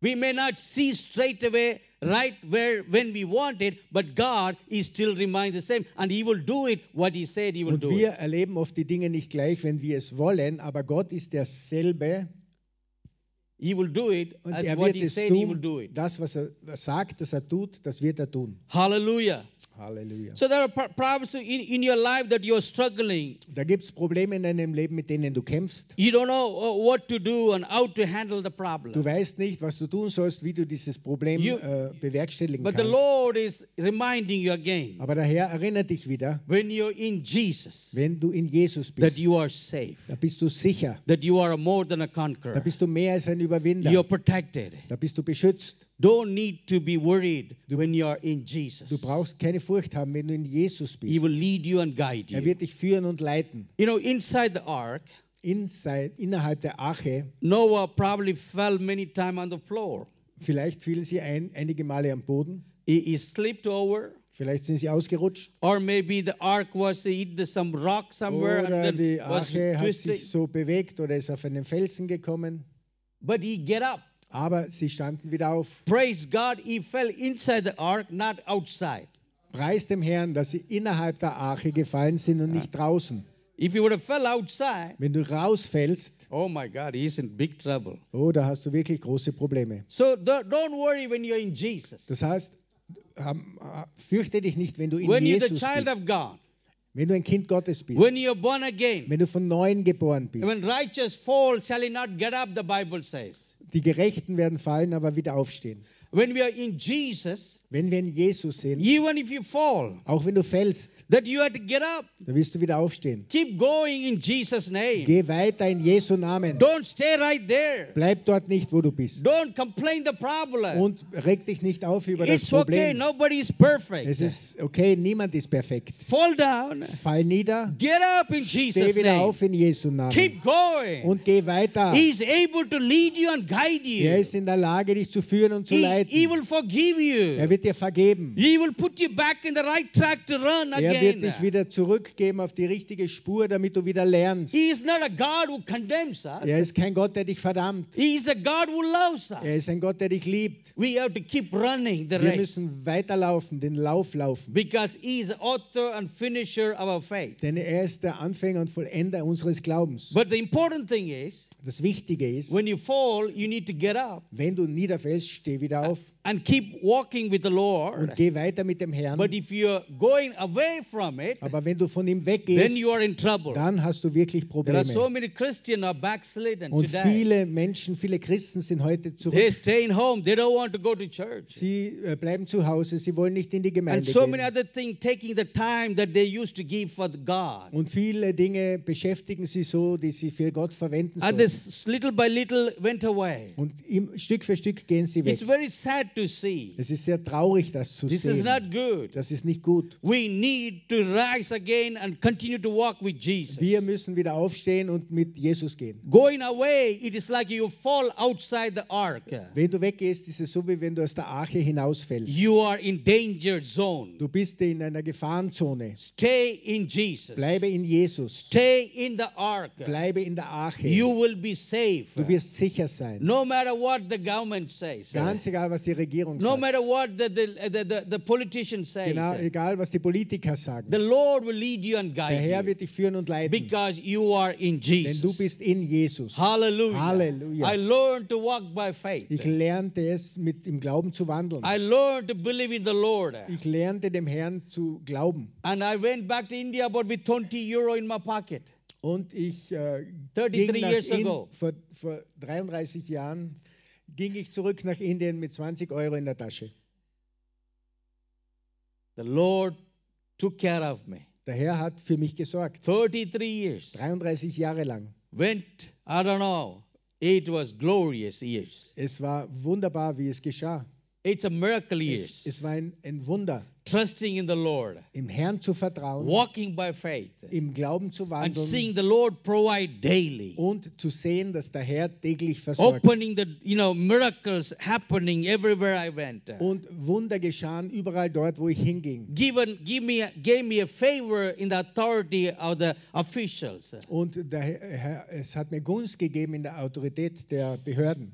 We may not see straight away right where when we want it, but God is still remains the same, and He will do it what He said He will Und do. wir It. erleben oft die Dinge nicht gleich, wenn wir es wollen, aber Gott ist derselbe He will do it und as er what He said He will do tun. it. Das, was er sagt, dass er tut, das wird er tun. Hallelujah. Halleluja. So there are pro- problems in, in your life that you are struggling. Da gibt es Probleme in deinem Leben, mit denen du kämpfst. You don't know uh, what to do and how to handle the Du problem. weißt nicht, was du tun sollst, wie du dieses Problem You- äh, bewerkstelligen But the kannst. Lord is reminding you again Aber der Herr erinnert dich wieder, when you're in Jesus wenn du in Jesus that bist, you are safe, da bist du sicher. that you are more than a Da conqueror. bist du mehr als ein Überwinder. You're protected. Da bist du beschützt. Don't need to be worried when you're in Jesus. Du brauchst keine Furcht haben, wenn du in Jesus He bist. will lead you and guide Er you. wird dich führen und leiten. You know, inside the ark, Inside, innerhalb der Arche, Noah probably fell many times on the floor. vielleicht fielen sie ein, einige Male am Boden, He, he slipped over, vielleicht sind sie ausgerutscht. or maybe the ark was hit the- some rock somewhere Oder die Arche hat sich so bewegt oder ist auf einen Felsen gekommen. But he get up. Aber sie standen wieder auf. Praise God, he fell inside the ark, not outside. Preis dem Herrn, dass sie innerhalb der Arche gefallen sind und nicht draußen. If he would have fell outside, Wenn du rausfällst, oh my God, he's in big trouble. oh, da hast du wirklich große Probleme. So do- don't worry when you're in Jesus. Das heißt, ähm, äh, fürchte dich nicht, wenn du in When you're the Jesus child bist. of God, Wenn du ein Kind Gottes bist. when you're born again, Wenn du von Neuem geboren bist. when righteous fall, shall he not get up, the Bible says. Die Gerechten werden fallen, aber wieder aufstehen. When we are in Jesus, Wenn wir in Jesus sind, even if you fall, auch wenn du fällst, that you have to get up. dann wirst du wieder aufstehen. Keep going in Jesus' name. Geh weiter in Jesu Namen. Don't stay right there. Bleib dort nicht, wo du bist. Don't complain the problem. Und reg dich nicht auf über das It's okay. Problem. Nobody is perfect. Es ist okay, niemand ist perfekt. Fall down. Fall nieder, Get up in steh Jesus' wieder name. auf in Jesu Namen. Keep going. Und geh weiter. He's able to lead you and guide Er you. ist in der Lage, dich zu führen und zu He, he leiten. will forgive Er you. Wird dir vergeben. He will put you back in the right track to run Er wird again. dich wieder zurückgeben auf die richtige Spur, damit du wieder lernst. He is not a God who condemns us. Er ist kein Gott, der dich verdammt. He is a God who loves us. Er ist ein Gott, der dich liebt. We have to keep running the Wir race müssen weiterlaufen, den Lauf laufen. because He is the author and finisher of our faith. Denn er ist der Anfänger und Vollender unseres Glaubens. But the important thing is, Das Wichtige ist, when you fall, you need to get up wenn du niederfällst, steh wieder auf and keep walking with the und Lord. geh weiter mit dem Herrn. But if you're going away from it, Aber wenn du von ihm then weggehst, you are in trouble. dann hast du wirklich There are so Probleme. many Christians are backslidden Und today. viele Menschen, viele Christen sind heute zurück. staying home. They don't want to go to church. Sie äh, bleiben zu Hause, sie wollen nicht in die And Gemeinde many gehen. other things, taking the time that they used to give for God. Und viele Dinge beschäftigen sie so, die sie für Gott verwenden And sollen. this little by little went away. Und Stück für Stück gehen sie weg. It's very sad to see. Es ist sehr traurig, das zu This is sehen. not good. Das ist nicht gut. We need to rise again and continue to walk with Jesus. Wir müssen wieder aufstehen und mit Jesus gehen. Going away, it is like you fall outside the ark. Wenn du weggehst, ist es so, wie wenn du aus der Arche hinausfällst. You are in danger zone. Du bist in einer Gefahrenzone. Stay in Jesus. Bleibe in Jesus. Stay in the ark. Bleibe in der Arche. You will be safe. Du wirst sicher sein. No matter what the government says. Ganz egal, was die Regierung No sagt. matter what the, the, the, the, the politician says. Genau, egal, was die Politiker sagen. The Lord will lead you and Der guide Herr you. wird dich führen und leiten. Because you are in Denn du Jesus. bist in Jesus. Hallelujah. Halleluja. I learned to walk by faith. Ich lernte es, mit im Glauben zu wandeln. I learned to believe in the Lord. Ich lernte dem Herrn zu glauben. And I went back to India about with 20 euro in my pocket. Und ich äh, 33 ging nach years in, ago. vor, vor 33 Jahren ging ich zurück nach Indien mit 20 Euro in der Tasche. The Lord took care of me. Der Herr hat für mich gesorgt. 33 years. 33 Jahre lang. Went, I don't know, it was glorious years. Es war wunderbar, wie es geschah. It's a miracle Es, years. es war ein, ein Wunder, Trusting in the Lord. im Herrn zu vertrauen, Walking by faith. im Glauben zu And wandeln seeing the Lord provide daily. und zu sehen, dass der Herr täglich versorgt. Opening the, you know, miracles happening everywhere I went. Und Wunder geschahen überall dort, wo ich hinging. Given, give me, gave me a favor in the authority of the officials. Und der Herr, es hat mir Gunst gegeben in der Autorität der Behörden.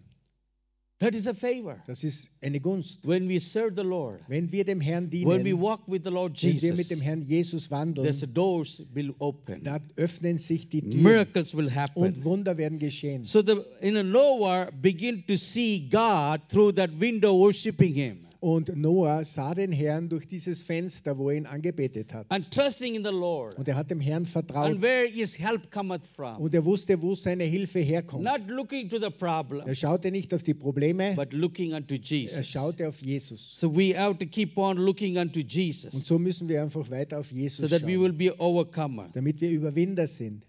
That is a favor. Das ist eine Gunst. When we serve the Lord, Wenn wir dem Herrn when we walk with the Lord wenn wir mit Jesus, dem Herrn Jesus wandeln, there's doors will open. da öffnen sich die Türen Miracles will happen. und Wunder werden geschehen. So the in a Noah begin to see God through that window worshiping him Und Noah sah den Herrn durch dieses Fenster, wo er ihn angebetet hat. and trusting in the Lord. Und er hat dem Herrn And vertraut. where his help cometh from. Und er wusste, wo seine Hilfe herkommt. Not looking to the problem, Er schaute nicht auf die Probleme, but looking unto er Jesus. schaute auf Jesus. So we have to keep on looking unto Und Jesus so müssen wir einfach weiter auf so Jesus that we will schauen, be overcomer. damit wir Überwinder sind.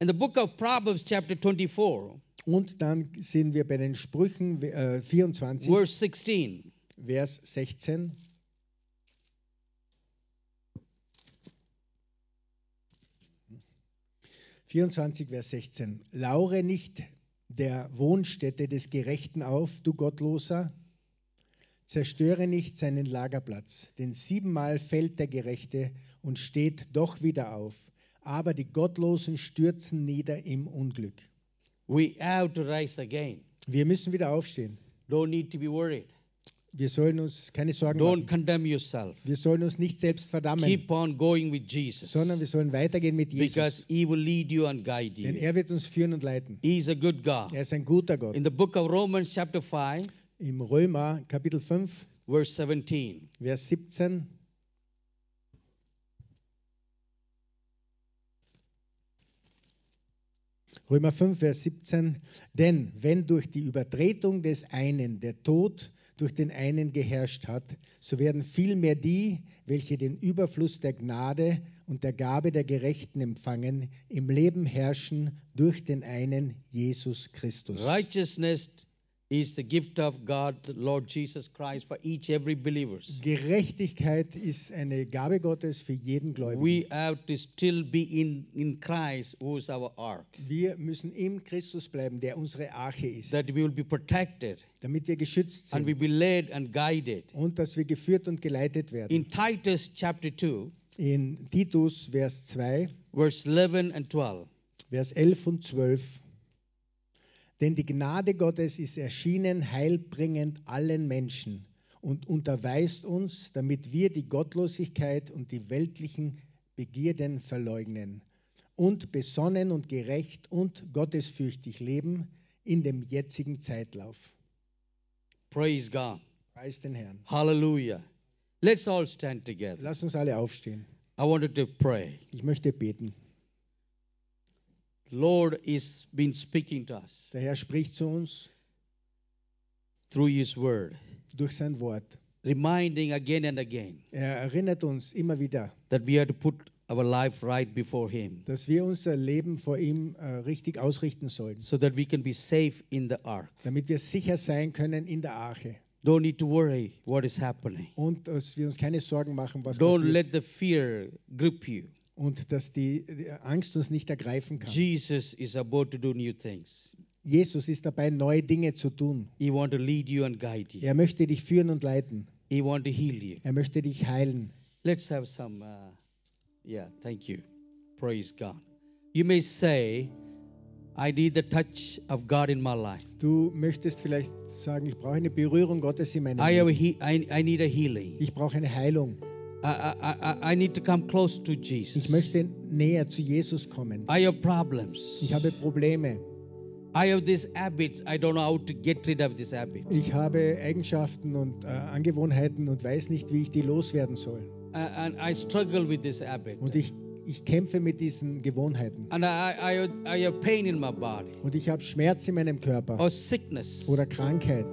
In the book of Proverbs, chapter 24, Und dann sind wir bei den Sprüchen äh, 24, verse 16. Vers 16. Vierundzwanzig, Vers 16. Laure nicht der Wohnstätte des Gerechten auf, du Gottloser, zerstöre nicht seinen Lagerplatz, denn siebenmal fällt der Gerechte und steht doch wieder auf, aber die Gottlosen stürzen nieder im Unglück. We have to rise again. Wir müssen wieder aufstehen. Don't need to be worried. Wir sollen uns keine Sorgen Don't machen. condemn yourself. Wir sollen uns nicht selbst verdammen, Keep on going with Jesus. sondern wir sollen weitergehen mit Because Jesus. he will lead you and guide Denn you. er wird uns führen und leiten. He's a good God. Er ist ein guter Gott. In the book of Romans, chapter 5, Im Römer Kapitel 5, verse 17. Vers 17. Römer 5, Vers 17. Denn wenn durch die Übertretung des einen der Tod durch den einen geherrscht hat, so werden vielmehr die, welche den Überfluss der Gnade und der Gabe der Gerechten empfangen, im Leben herrschen durch den einen Jesus Christus. Righteousness is the gift of God, the Lord Jesus Christ, for each every believer. Gerechtigkeit ist eine Gabe Gottes für jeden Gläubigen. We have to still be in, in Christ, who is our ark, Wir müssen im Christus bleiben, der unsere Arche ist, that we will be protected damit wir geschützt and we sind be led and guided. und dass wir geführt und geleitet werden. In Titus chapter 2, In Titus, Vers 2, verse 11 and 12. Vers 11 und 12. Denn die Gnade Gottes ist erschienen, heilbringend allen Menschen und unterweist uns, damit wir die Gottlosigkeit und die weltlichen Begierden verleugnen und besonnen und gerecht und gottesfürchtig leben in dem jetzigen Zeitlauf. Praise God. Preis den Herrn. Hallelujah. Let's all stand together. Lass uns alle aufstehen. I wanted to pray. Ich möchte beten. The Lord is been speaking to us Der Herr spricht zu uns through His Word, durch sein Wort. reminding again and again Er erinnert uns immer wieder, that we have to put our life right before Him dass wir unser Leben vor ihm äh, richtig ausrichten sollen, so that we can be safe in the ark. damit wir sicher sein können in der Arche Don't need to worry what is happening. und dass wir uns keine Sorgen machen, was Don't passiert let the fear grip you. Und dass die, Angst uns nicht ergreifen kann. Jesus is about to do new things. Jesus ist dabei, neue Dinge zu tun. He want to lead you and guide you. Er möchte dich führen und leiten. He want to heal you. Er möchte dich heilen. Let's have some. Uh, yeah, thank you. Praise God. You may say, I need the touch of God in my life. Du möchtest vielleicht sagen, ich brauche eine Berührung Gottes in meinem I, have Leben. he- I, I need a healing. Ich brauche eine Heilung. I, I, I, need to come close to Jesus. Ich möchte näher zu Jesus kommen. I have problems. Ich habe Probleme. I have these habits. I don't know how to get rid of this habit. Ich habe Eigenschaften und äh, Angewohnheiten und weiß nicht, wie ich die loswerden soll. And I struggle with this habit. Und ich, ich kämpfe mit diesen Gewohnheiten. And I, I, I have pain in my body Und ich habe Schmerz in meinem Körper or sickness. oder Krankheit.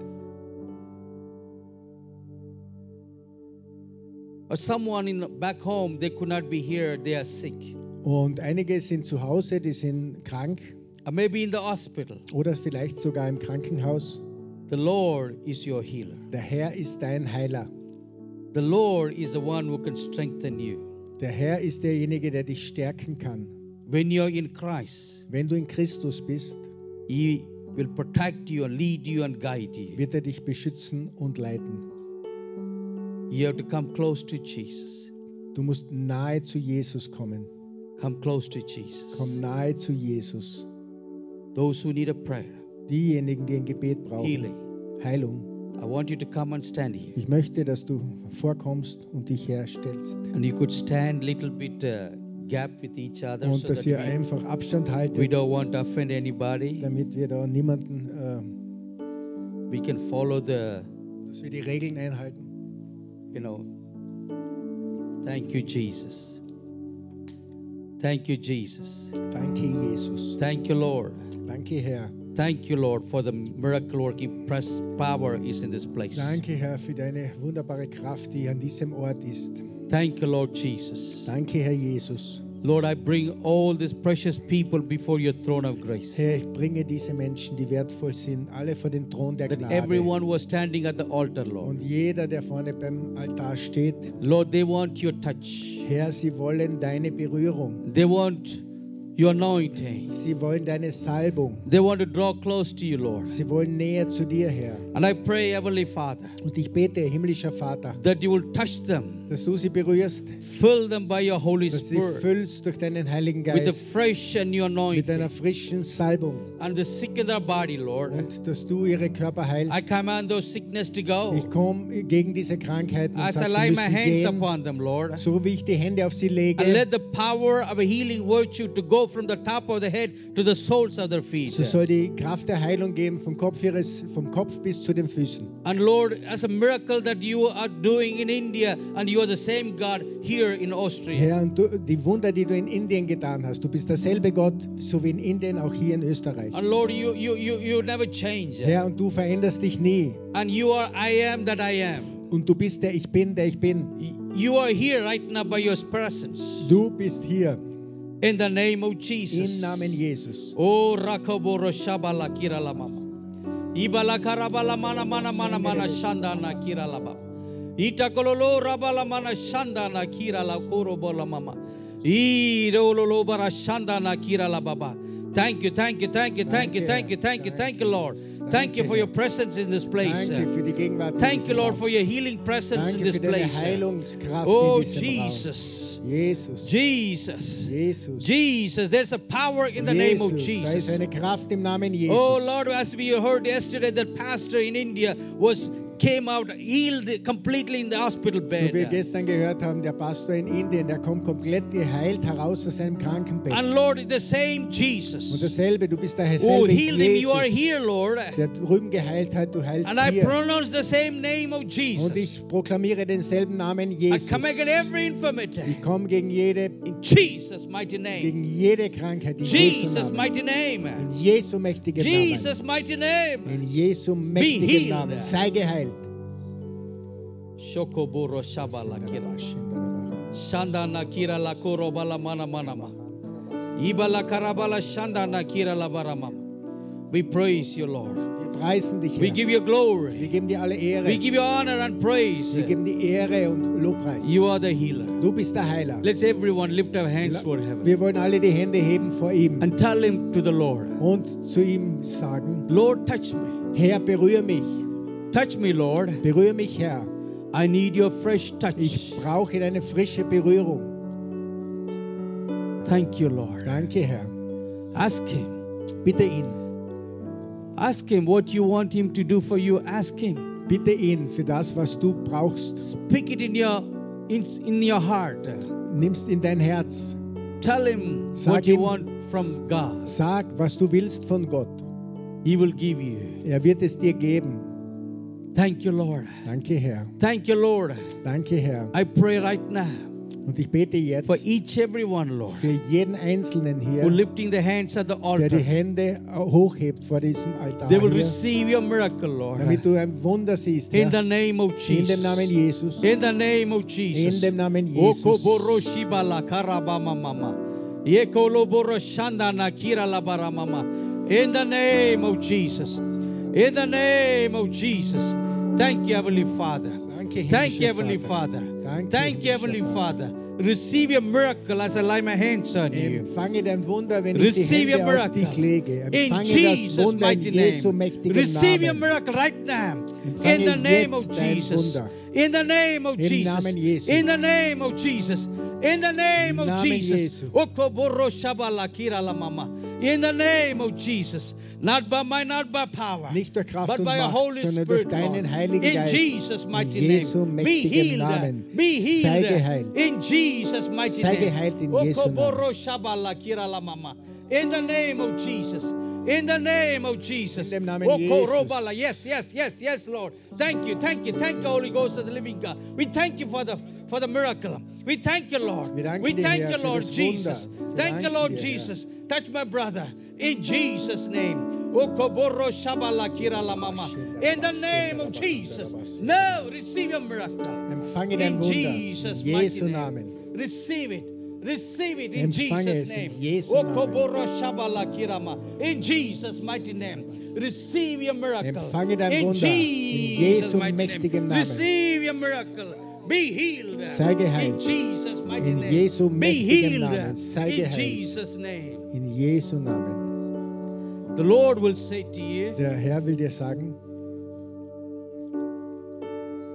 Or someone in back home, they could not be here, they are sick. Und einige sind zu Hause, die sind krank Or maybe in the hospital. oder vielleicht sogar im Krankenhaus. The Lord is your healer. Der Herr ist dein Heiler. The Lord is the one who can strengthen you. Der Herr ist derjenige, der dich stärken kann. When you're in Christ, Wenn du in Christus bist, He will protect you and lead you and guide you. wird er dich beschützen und leiten. You have to come close to Jesus. Du musst nahe zu Jesus kommen. Come close to Jesus. Komm nahe zu Jesus. Those who need a prayer, Diejenigen, die ein Gebet brauchen. healing, Heilung. I want you to come and stand here. Ich möchte, dass du vorkommst und dich herstellst. And you could stand little bit uh, gap with each other Und so dass ihr we, einfach Abstand we haltet, don't want to offend anybody. damit wir da niemanden, äh, We can follow the, dass wir die Regeln einhalten. You know. Thank you, Jesus. Thank you, Jesus. Danke, Jesus. Thank you, Lord. Danke, Herr. Thank you, Lord, for the miracle working press power is in this place. Danke, Herr, für deine wunderbare Kraft, die an diesem Ort ist. Thank you, Lord Jesus. Danke, Herr Jesus. Lord, I bring all these precious people before your throne of grace. Herr, ich bringe diese Menschen, die wertvoll sind, alle vor den Thron der That Gnade. everyone was standing at the altar, Lord. Und jeder, der vorne beim Altar steht, Lord, they want your touch. Herr, sie wollen deine Berührung. They want your anointing. Sie wollen deine Salbung. They want to draw close to you, Lord. Sie wollen näher zu dir, Herr. And I pray, Heavenly Father, Und ich bete, himmlischer Vater, that you will touch them, dass du sie berührst, fill them by your Holy dass sie Spirit füllst durch deinen Heiligen with the Geist fresh and new mit deiner anointing. frischen Salbung And the sick in their body, Lord. und dass du ihre Körper I heilst. command those sickness to go. Ich komme gegen diese Krankheiten und As I lay sie my müssen hands gehen, upon them, Lord. so wie ich die Hände auf sie And lege. let the power of a healing virtue to go from the top of the head to the soles of their feet. So soll die Kraft der Heilung gehen vom Kopf, ihres, vom Kopf bis zu den Füßen. And Lord, as a miracle that you are doing in India, and you are the same God here in Austria. Herr, und du, die Wunder, die du in Indien getan hast, du bist derselbe Gott, so wie in Indien, auch hier in Österreich. And Lord, you you you you never change. Herr, und du veränderst dich nie. And you are I am that I am. Und du bist der Ich Bin, der ich bin. You are here right now by your presence. Du bist hier In the name of Jesus. im Namen Jesus. Oh Rakoboro Shabala Kira Mama. Ibala Karabala Mana Mana Mana Mana Shanda na Kira Baba. Itakololo Rabala Mana Shanda na Kira La Koro Bola Mama. Irololo Bara Shanda na Kira La Baba. Thank you, thank you, thank you, thank you, thank you, thank you, thank you, Lord. Thank you for your presence in this place. Danke für die Gegenwart. in Thank you, Lord, for your healing presence oh, in this place. Oh, Jesus. Jesus. Jesus. Jesus. Jesus. There's a power in the name of Jesus. Da ist Jesus. eine Kraft im Namen oh, Jesus. Oh Lord, as we heard yesterday, that pastor in India was came out healed completely in the hospital So wie wir bed. gestern gehört haben, der Pastor in Indien, der kommt komplett geheilt heraus aus seinem Krankenbett. And Lord, the same Und Jesus dasselbe, du bist der who selbe healed him, you are Jesus, here, Lord. der drüben geheilt hat, du heilst And I hier. pronounce the same name of Und Jesus. ich proklamiere denselben Namen I Jesus. come against every infirmity Ich komme gegen jede, in Jesus' mighty name. gegen jede Krankheit in Jesu Jesus' Namen. mighty name. In Jesu mächtigen Jesus' mighty name. Namen. In Jesu mächtigen Namen. Sei geheilt. Shokoboro Shabala Kira. Shanda Nakira La Korobala Mana Manama. Ibala Karabala Shanda Nakira La Baramama. We praise you, Lord. Wir preisen dich, We give you glory. Wir geben dir alle Ehre. We give you honor and praise. Wir geben dir Ehre und Lobpreis. You are the healer. Du bist der Heiler. Let's everyone lift our hands toward heaven Wir wollen alle die Hände heben vor ihm and tell him to the Lord, und zu ihm sagen, Lord, touch me. Herr, berühre mich. Touch me, Lord. Berühre mich, Herr. I need your fresh touch. Ich brauche deine frische Berührung. Thank you, Lord. Danke, Herr. Ask him. Bitte ihn. Ask him what you want him to do for you. Ask him. Bitte ihn für das, was du brauchst. Speak it in your in, in your heart. Nimmst in dein Herz. Tell him Sag what you ihm- want from God. Sag, was du willst von Gott. He will give you. Er wird es dir geben. Thank you, Lord. Danke, Herr. Thank you, Lord. Danke, Herr. I pray right now Und ich bete jetzt for each every one, Lord, für jeden Einzelnen hier, who lifting the hands at the der die altar. Hände hochhebt vor diesem Altar They will hier, receive your miracle, Lord. damit du ein Wunder siehst, In Herr. the name of Jesus. In dem Namen Jesus. In the name of Jesus. In dem Namen Jesus. Okoboroshi bala karabama mama. Yekoloboro shanda na kira la baramama. In the name of Jesus. In the name of Jesus. Thank you, Heavenly Father. Danke, Thank you, Heavenly. Father. Danke, Thank you, Heavenly Father. Receive your miracle as I lay my hands on you. Empfange dein Wunder, wenn ich die Receive your Hände auf miracle. dich lege. In Empfange das Jesus' Wunder in mighty Jesu name. mächtigen Receive your Namen. miracle right now. In the name of Jesus. Wunder. In the name of Jesus. In the name of Jesus. In the name of Jesus. Jesu. Okoboro shabala kira la mama. In the name of Jesus. Not by might, not by power. Nicht durch Kraft but by your Holy durch Spirit, deinen Lord. Heiligen In Geist. Jesus' mighty In Jesu name. Be healed. Namen. Uh, be healed. Sei geheilt. In Jesus' mighty Sei name. geheilt in Jesu Namen. Okoboro shabala kira la mama. In the name of Jesus. In the name of Jesus. Namen oh, Jesus. Yes, yes, yes, yes, Lord. Thank you, thank you, thank you, Holy Ghost of the living God. We thank you for the for the miracle. We thank you, Lord. We thank you, Lord Jesus. Thank you, Lord. Jesus. Touch my brother in Jesus' name. Oh, Okoboro shabala kira la mama. In the name of Jesus. Now receive your miracle. Empfange dein In Jesus' mighty name. Receive it. Receive it in Empfange Jesus' es in name. Jesu Namen. Kirama. In Jesus' mighty name. Receive your miracle. Empfange dein in Wunder. In Jesus' Jesu mächtigem name. Namen. Receive your miracle. Be healed. Sei geheilt. In Jesus' mighty In name. Jesu Be mächtigem healed. Namen. Sei in. Jesus' name. In Jesu Namen. The Lord will say to you, Der Herr will dir sagen,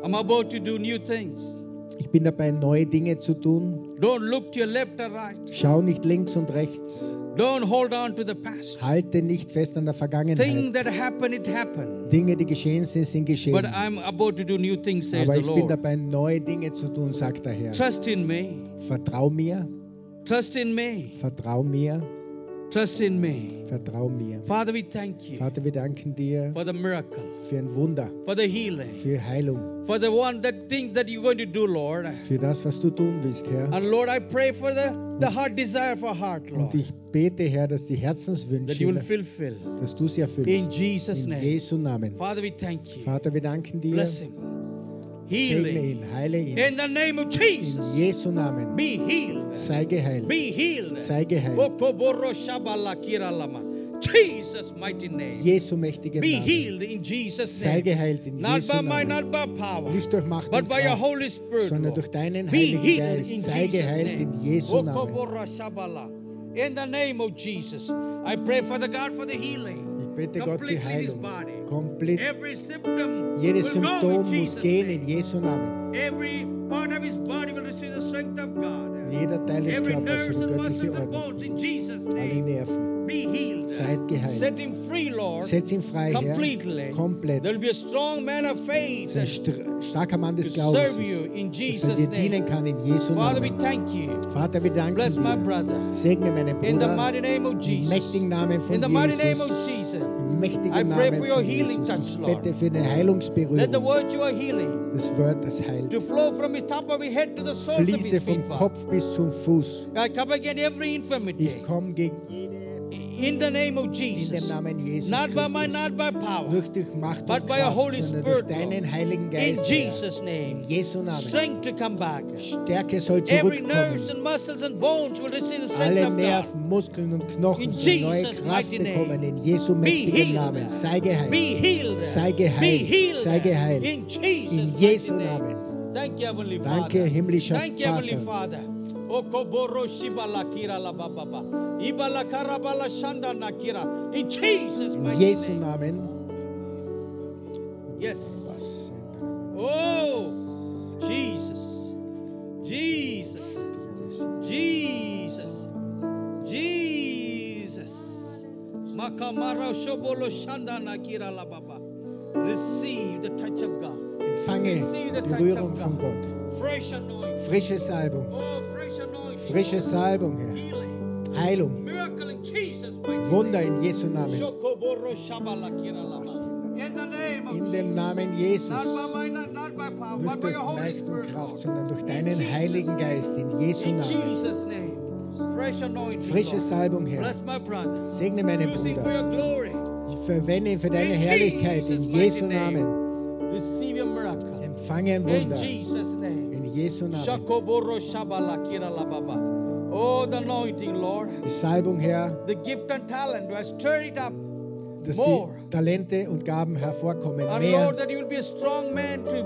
I'm about to do new things. ich bin dabei, neue Dinge zu tun. Don't look to your left or right. Schau nicht links und rechts. Don't hold on to the past. Halte nicht fest an der Vergangenheit. that happen, it happened. Dinge, die geschehen sind, sind geschehen. But I'm about to do new things, says Aber ich bin dabei, neue Dinge zu tun, sagt der Herr. Trust in me. Vertrau mir, Trust in me. vertrau mir, Trust in me. vertrau mir. Father, we thank you Vater, wir danken dir for the miracle, für ein Wunder, for the healing, für Heilung, for the one that thing that you're going to do, Lord. für das, was du tun willst, Herr. And Lord, I pray for the, the heart desire for heart, Und Lord, ich bete, Herr, dass die that you will Herzenswünsche, fulfill. dass du sie In erfüllst. Jesus' In name. Jesu Namen. Father, we thank you. Vater, wir danken dir. Bless him. Segne Healing. ihn, heile ihn. In the name of In Jesus. Jesu Namen. Be healed. Sei geheilt. Be healed. Sei geheilt. Jesus' mighty name. Jesu mächtigen Be Namen. healed in Jesus' Sei name. geheilt in Not Jesu by Namen. not by power, Nicht durch Macht but by your Holy Spirit. sondern durch deinen Be Heiligen healed Geist. in Sei Jesus' geheilt in name. Jesu Namen. In the name of Jesus, I pray for the God for the healing. Ich bete Gott für in Heilung. Body. Komplett. Every symptom Jedes will go Symptom in muss Jesus' gehen name. in Jesu Namen. Jeder Teil des Körpers and göttliche Jesus' Alle Nerven. Seid geheilt. Setz ihn frei, Herr. Komplett. Str- starker Mann des Glaubens ist. Dass er dir dienen kann in Jesu Namen. thank you. Vater, wir danken dir. Segne meinen Bruder im mächtigen Namen von Jesus. Im mächtigen Namen von Jesus. Ich bete für eine Heilungsberührung. Das Wort, das heilt. Fließe vom. Kopf bis zum Fuß. I come against every infirmity Ich komme gegen jede in the name of in dem Jesus. Namen Jesus Not by might, Christus. not by power. Nicht durch Macht But by your Holy Kraft, durch Spirit, deinen. Heiligen In Geist. Herr. Jesus' name. In Jesu Namen. Strength to come back. Stärke soll Every nerves zurückkommen. and muscles and bones will receive the strength Alle of God. Nerven, Muskeln und Knochen In sollen neue Jesus' Kraft bekommen. In Jesu Be mächtigen healed. Namen. Sei Be geheilt. healed. Sei Be geheilt. Sei geheilt. In Jesus' In Jesu name. Namen. Thank you, Heavenly Danke, Father. himmlischer Vater. Okoboro shibala kira la bababa. Ibala karabala shanda nakira. In Jesus' mighty Jesu name. Namen. Yes. Oh, Jesus. Jesus. Jesus. Jesus. Makamara shobolo shanda nakira la baba. Receive the touch of God. Empfange the Berührung von Gott. Fresh anointing. Frische Salbung. Oh. Frische Salbung, Herr. Heilung. Wunder in Jesu Namen. In dem. Namen Jesus. Nicht durch Geist und. Kraft, sondern durch In deinen Heiligen. Geist. In Jesu Namen. Frische. Salbung, Herr. Segne meinen Bruder. Verwende ihn für deine In Herrlichkeit. In Jesu. Namen. Empfange ein In Wunder. Jesu Namen. Oh, the anointing, Lord. Die Salbung, Herr, The gift and talent. I stir it up. dass More. die Talente und Gaben hervorkommen. And Mehr, Lord, that you will be a strong man to,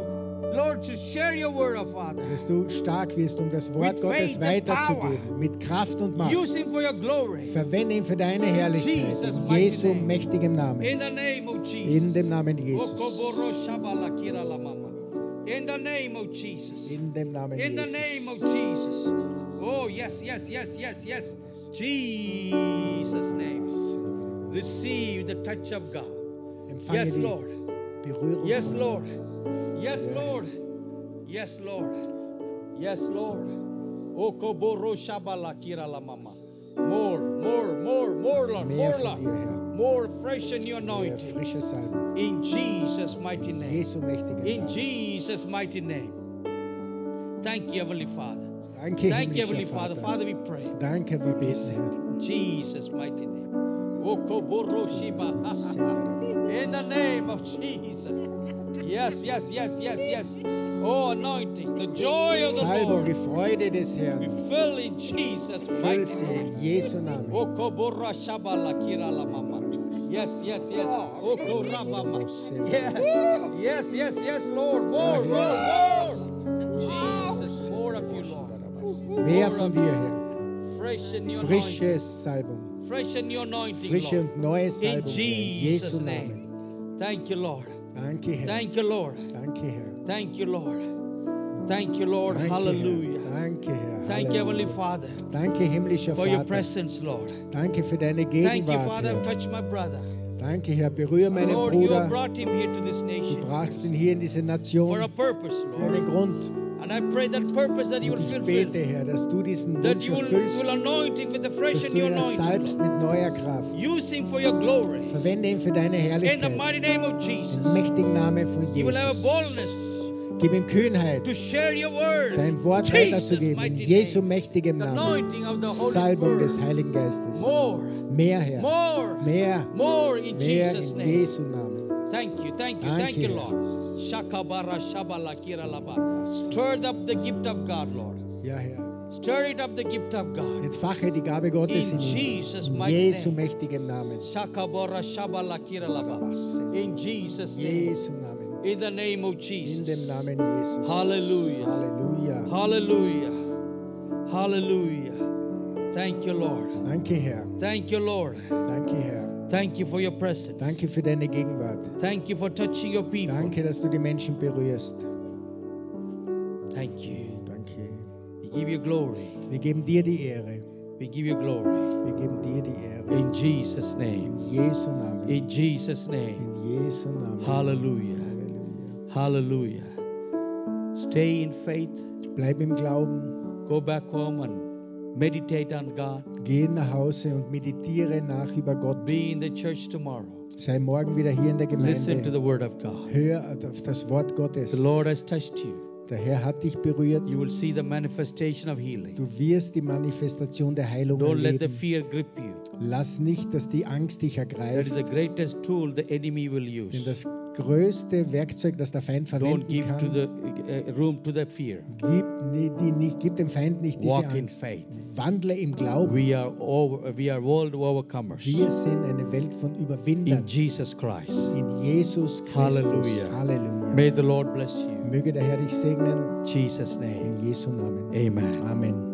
Lord, to share your word, oh Father. dass du stark wirst, um das Wort With Gottes weiterzugeben. Mit Kraft und Macht. Use him for your glory. Verwende ihn für deine Herrlichkeit. Jesus' In Jesu name. mächtigem Namen. In the name of Jesus. In dem Namen Jesus. In the name of Jesus. In dem Namen In the name of Jesus. Jesus. Oh, yes, yes, yes, yes, yes. Jesus' name. Receive the touch of God. Empfange Yes, Lord. Berührung Yes, Lord. Yes, Yes. Lord. Yes, Lord. Yes, Lord. Oh, Okoboro shabala kira la mama. More, more, more, more, Lord. Mehr More, Lord. More fresh in your anointing. In Jesus' mighty name. Jesu mächtigen In Jesus' mighty name. Thank you, Heavenly Father. Danke, Thank you, Heavenly Father. Father, we pray. Danke, wir beten, Herr. In Jesus' mighty name. In the name of Jesus. Yes, yes, yes, yes, yes. Oh, anointing, the joy of the Salbung, die Lord. Freude des We Herrn. fill in Jesus' Füll sie in Jesu Namen. Yes, yes, yes. Okorabama. Yes, yes, yes, yes, Lord. More, more, more. Jesus, more of you, Lord. Mehr von dir, Herr. Fresh in your anointing. Frische Salbung. Fresh in your anointing, Frische Lord. und neue In Salbung, In Jesus' Jesu name. Thank you, Lord. Danke, Herr. Thank you, Lord. Danke, Herr. Thank you, Lord. Thank you, Lord. Danke, Hallelujah. Danke, Herr. Thank you, Heavenly. Father, Danke, himmlischer for your presence, Lord. Danke für deine Thank you, Gegenwart, Father. Herr. Touch my brother. Danke, Herr. Berühre meinen Lord, you Bruder. brought him here to this Du nation brachst ihn hier in diese for a Nation purpose, für einen Lord. Grund. And I pray that purpose that you Und will ich bete, Herr, dass du diesen That Wunsch you will, erfüllst, will anoint him with the fresh dass du ihn anointing. salbst mit neuer Kraft. Use him for your glory. Verwende ihn für deine In the Herrlichkeit. mighty name of Im mächtigen Namen von You will have a Jesus. boldness Gib ihm Kühnheit, to share your word. dein Wort Jesus' weiterzugeben. In Jesu mächtigem Namen. Salbung des. Heiligen Geistes. More, Mehr, Herr. more, Mehr, more in mehr Jesus' in. Jesu Namen. Thank you, thank you, Danke, thank you, Herr. Lord. Shakabara shabala kiralaba. Stir up the gift of God, Lord. Ja, Herr. Stir it up the gift of God. Entfache die Gabe Gottes In in. Jesus' mighty Jesu name. mächtigem Namen. Shakabara shabala kiralaba. In Jesus' name. Jesu Namen. In the name of In Jesus. dem Namen Jesus. Hallelujah. Halleluja. Hallelujah. Hallelujah. Thank you, Lord. Danke, Herr. Thank you, Lord. Danke, Herr. Thank you for your presence. Danke für deine Gegenwart. Thank you for touching your people. Danke, dass du die Menschen berührst. Thank you. Danke. We give you glory. Wir geben dir die Ehre. We give you glory. Wir geben dir die Ehre. In Jesus' name. In Jesu Namen. In Jesus' name. In Jesu Namen. Hallelujah. Halleluja. Hallelujah. Stay in faith. Bleib im Glauben. Go back home and meditate on God. Geh nach Hause und meditiere nach über Gott. Be in the church tomorrow. Sei morgen wieder hier in der Listen to Gemeinde. the word of God. Hör auf das Wort Gottes. The Lord has touched you. Der Herr hat dich berührt. You will see the manifestation of healing. Du wirst die Manifestation der Heilung Don't let the erleben. fear grip you. Lass nicht, dass die Angst dich That is ergreift. the greatest tool the enemy will Denn use. das größte Werkzeug, das der Feind Don't verwenden kann, the uh, room to the fear. gib, die nicht, gib dem Feind nicht diese Walk in Angst. faith. Wandle im Glauben. We are over, Wir sind eine Welt von in Überwindern. Jesus Christ. In Jesus Christus. Halleluja. Halleluja. May the Lord bless you. Möge der Herr dich segnen. In Jesus' name. In Jesu Namen. Amen. Amen.